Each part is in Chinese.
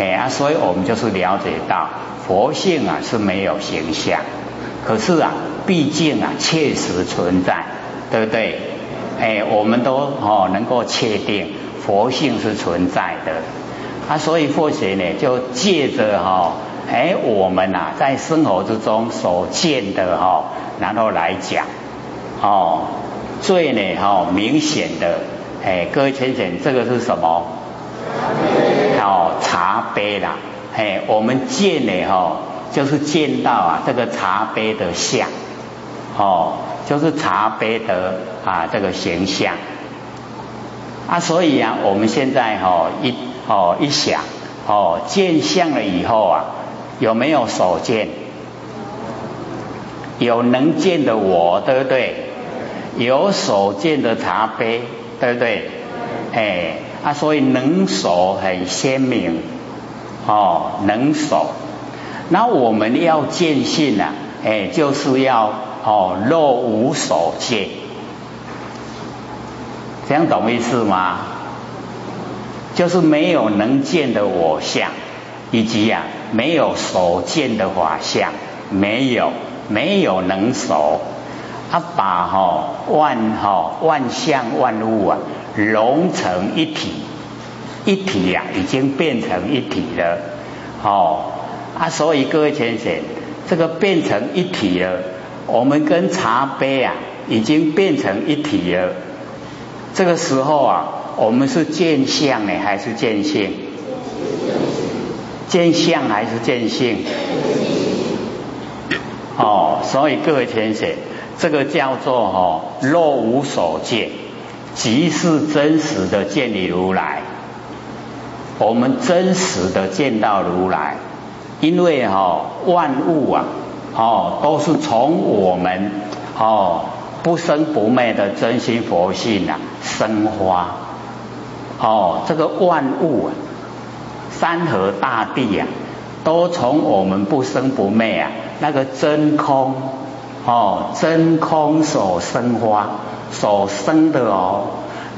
哎啊，所以我们就是了解到佛性啊是没有形象，可是啊，毕竟啊确实存在，对不对？哎，我们都哦能够确定佛性是存在的，啊，所以佛学呢就借着哈，哎，我们呐在生活之中所见的哈，然后来讲，哦，最呢哈明显的，哎，各位浅浅，这个是什么？哦，茶杯啦，嘿，我们见呢哈，就是见到啊这个茶杯的像，哦。就是茶杯的啊这个形象啊，所以啊我们现在哈一哦一想哦见相了以后啊有没有所见？有能见的我，对不对？有所见的茶杯，对不对？哎啊，所以能所很鲜明哦，能所。那我们要见性啊，哎，就是要。哦，若无所见，这样懂意思吗？就是没有能见的我相，以及啊没有所见的法相，没有没有能所，他把哈万哈万象万物啊融成一体，一体呀已经变成一体了，哦啊，所以各位先生，这个变成一体了。我们跟茶杯啊，已经变成一体了。这个时候啊，我们是见相呢，还是见性？见相还是见性？哦，所以各位先生，这个叫做哦，若无所见，即是真实的见你如来。我们真实的见到如来，因为哈万物啊。哦，都是从我们哦不生不灭的真心佛性啊生花哦，这个万物啊，山河大地啊，都从我们不生不灭啊那个真空哦真空所生花所生的哦，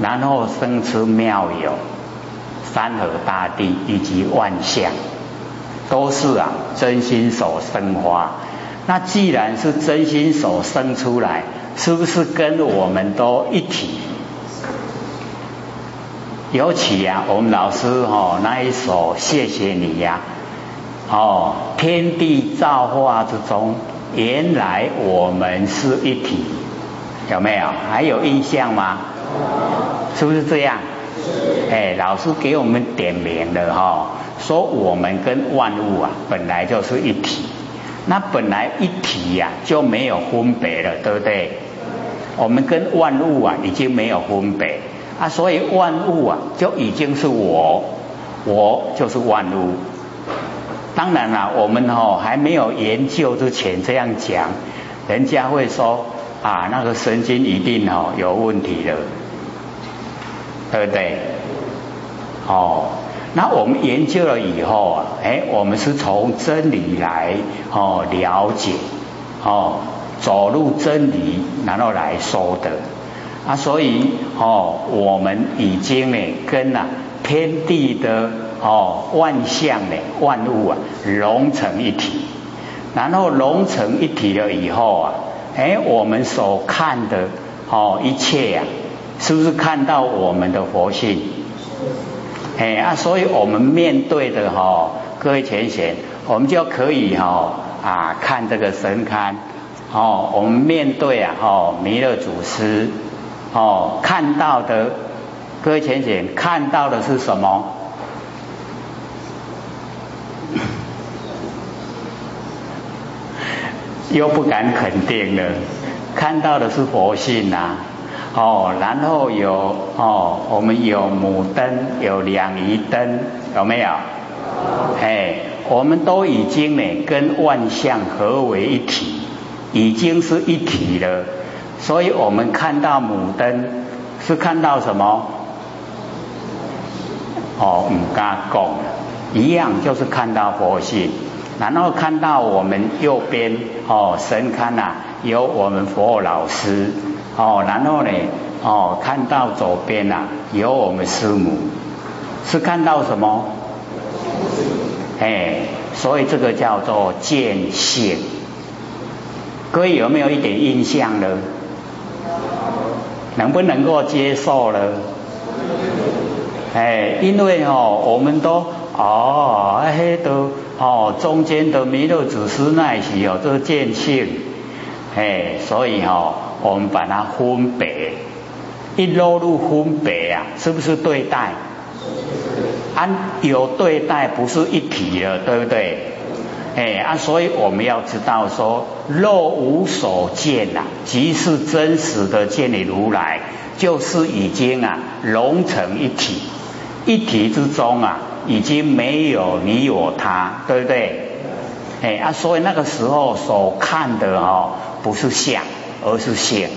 然后生出妙有山河大地以及万象，都是啊真心所生花。那既然是真心所生出来，是不是跟我们都一体？尤其啊，我们老师哦那一首谢谢你呀，哦，天地造化之中，原来我们是一体，有没有？还有印象吗？是不是这样？哎，老师给我们点名了哈，说我们跟万物啊本来就是一体。那本来一体呀就没有分别了，对不对？我们跟万物啊已经没有分别啊，所以万物啊就已经是我，我就是万物。当然了，我们哦还没有研究之前这样讲，人家会说啊那个神经一定哦有问题了，对不对？哦。那我们研究了以后啊，哎，我们是从真理来哦了解哦，走入真理，然后来说的啊，所以哦，我们已经呢跟啊天地的哦万象呢万物啊融成一体，然后融成一体了以后啊，哎，我们所看的哦一切呀，是不是看到我们的佛性？哎啊，所以我们面对的哈，各位前贤，我们就可以哈啊看这个神龛哦，我们面对啊哦弥勒祖师哦看到的，各位前贤看到的是什么？又不敢肯定了，看到的是佛性呐。哦，然后有哦，我们有母灯，有两仪灯，有没有？哎，我们都已经呢跟万象合为一体，已经是一体了。所以我们看到母灯是看到什么？哦，唔敢讲，一样就是看到佛性，然后看到我们右边哦神龛呐，有我们佛老师。哦，然后呢？哦，看到左边呐，有我们师母，是看到什么？哎，所以这个叫做见性。各位有没有一点印象呢？能不能够接受呢？哎，因为哦，我们都哦，哎都哦，中间的弥勒祖师那些哦，这个见性，哎，所以哦，我们把它分别，一落入分别啊，是不是对待？啊有对待，不是一体了，对不对？哎啊，所以我们要知道说，若无所见呐，即是真实的见你如来，就是已经啊融成一体，一体之中啊，已经没有你我他，对不对？哎啊，所以那个时候所看的哦，不是相，而是性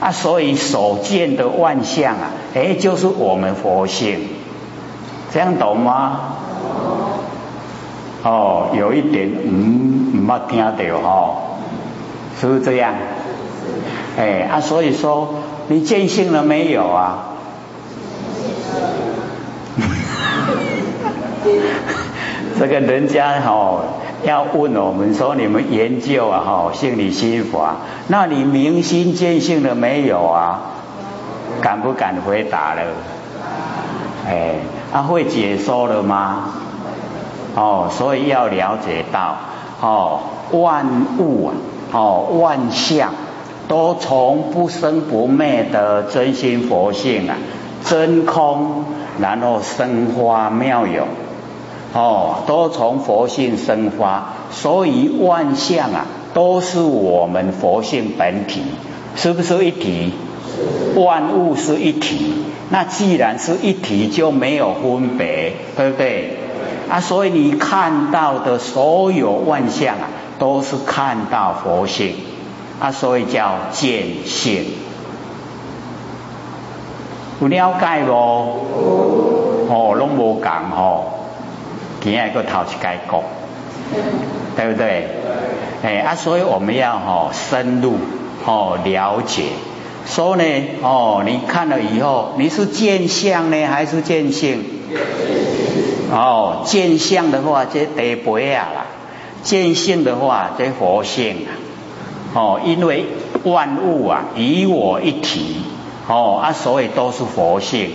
啊，所以所见的万象啊，哎，就是我们佛性。这样懂吗？哦，有一点嗯，没听到哈，是不是这样？哎啊，所以说你见性了没有啊？这个人家哈要问我们说你们研究啊哈心理心法，那你明心见性了没有啊？敢不敢回答了？哎。他会解说了吗？哦，所以要了解到，哦，万物啊，哦，万象都从不生不灭的真心佛性啊，真空，然后生花妙有，哦，都从佛性生发，所以万象啊，都是我们佛性本体，是不是一体？万物是一体，那既然是一体，就没有分别，对不对？啊，所以你看到的所有万象啊，都是看到佛性，啊，所以叫见性。有了解不？哦，拢无讲吼，今日个头一解讲，对不对？哎，啊，所以我们要吼深入吼了解。所以呢，哦，你看了以后，你是见相呢，还是见性？哦，见相的话，这得不呀啦；见性的话，这佛性啊。哦，因为万物啊，与我一体，哦啊，所以都是佛性。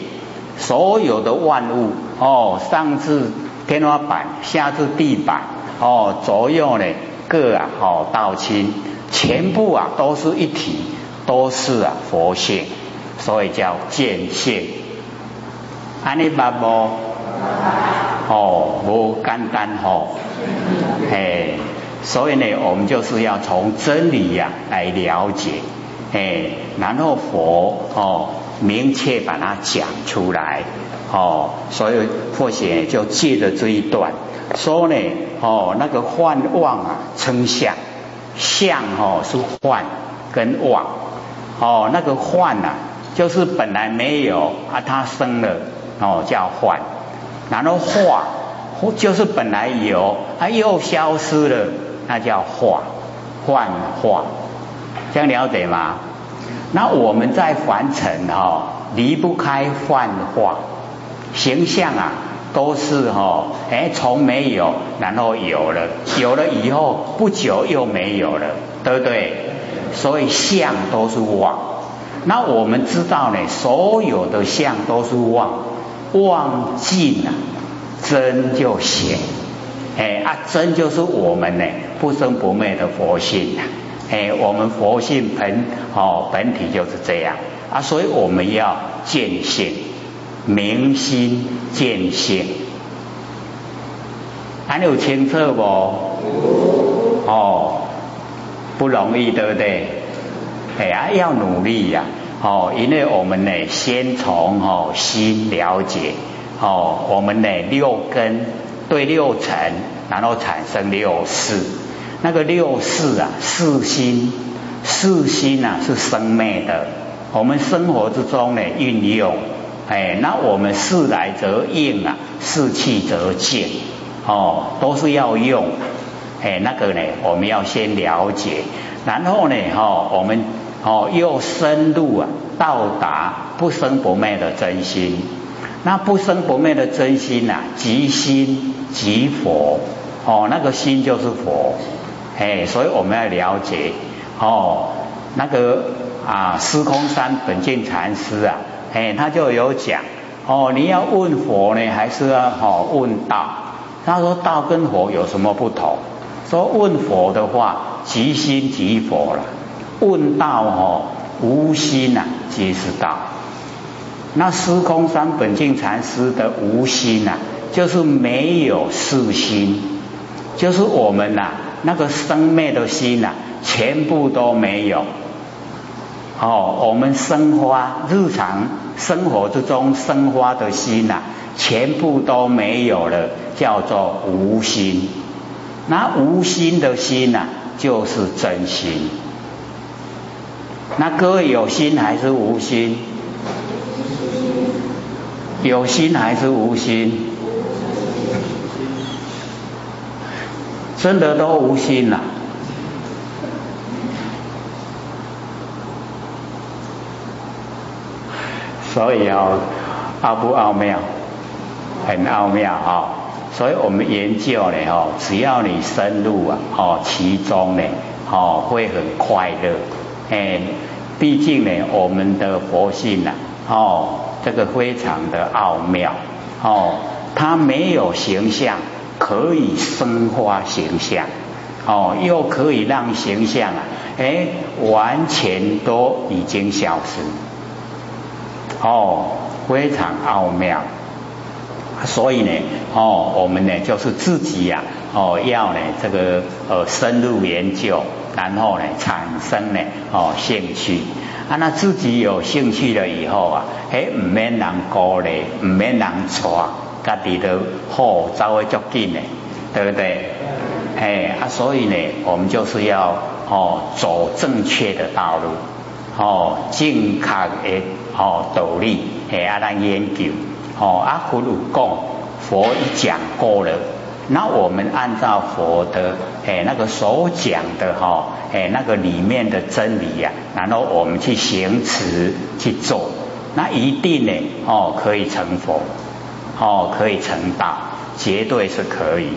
所有的万物，哦，上至天花板，下至地板，哦，左右呢各啊，哦，道亲，全部啊，都是一体。都是啊佛性，所以叫见性。安尼八不？哦，无简单哦，哎，所以呢，我们就是要从真理呀来了解，哎，然后佛哦明确把它讲出来，哦，所以佛学就借着这一段说呢，哦，那个幻妄啊称相，相哦是幻跟妄。哦，那个幻呐，就是本来没有啊，它生了哦，叫幻；然后化，就是本来有，它又消失了，那叫化，幻化。这样了解吗？那我们在凡尘哈，离不开幻化形象啊，都是哈，哎，从没有，然后有了，有了以后不久又没有了，对不对？所以相都是妄，那我们知道呢，所有的相都是妄，妄尽了，真就显，哎啊，真就是我们呢不生不灭的佛性啊，哎，我们佛性本哦本体就是这样。啊，所以我们要见性，明心见性，还有清澈不？哦。不容易，对不对？哎呀，要努力呀！哦，因为我们呢，先从哦心了解哦，我们呢六根对六尘，然后产生六识。那个六识啊，四心，四心啊是生灭的。我们生活之中呢运用，哎，那我们事来则应啊，事去则静，哦，都是要用。哎，那个呢，我们要先了解，然后呢，哈，我们哦又深入啊，到达不生不灭的真心。那不生不灭的真心呐，即心即佛，哦，那个心就是佛，哎，所以我们要了解，哦，那个啊，司空山本净禅师啊，哎，他就有讲，哦，你要问佛呢，还是要哦问道？他说道跟佛有什么不同？说问佛的话，即心即佛了；问道哦，无心呐，即是道。那司空山本净禅师的无心呐，就是没有四心，就是我们呐那个生灭的心呐，全部都没有。哦，我们生花日常生活之中生花的心呐，全部都没有了，叫做无心。那无心的心呐，就是真心。那各位有心还是无心？有心还是无心？真的都无心了。所以哦，奥不奥妙？很奥妙哦！所以我们研究呢，哦，只要你深入啊，哦，其中呢，哦，会很快乐。哎，毕竟呢，我们的佛性呐，哦。这个非常的奥妙哦，它没有形象，可以生化形象哦，又可以让形象啊，哎，完全都已经消失哦，非常奥妙。所以呢，哦，我们呢就是自己呀，哦，要呢这个呃深入研究，然后呢产生呢哦兴趣。啊，那自己有兴趣了以后啊，嘿，唔免人鼓励，唔免人带，家己都好走会足紧的，对不对？嘿，啊，所以呢，我们就是要哦走正确的道路，哦正确的哦道理，嘿，啊，来研究，哦，啊，佛如讲，佛已讲过了。那我们按照佛的诶那个所讲的哈诶那个里面的真理呀，然后我们去行持去做，那一定呢哦可以成佛，哦可以成道，绝对是可以。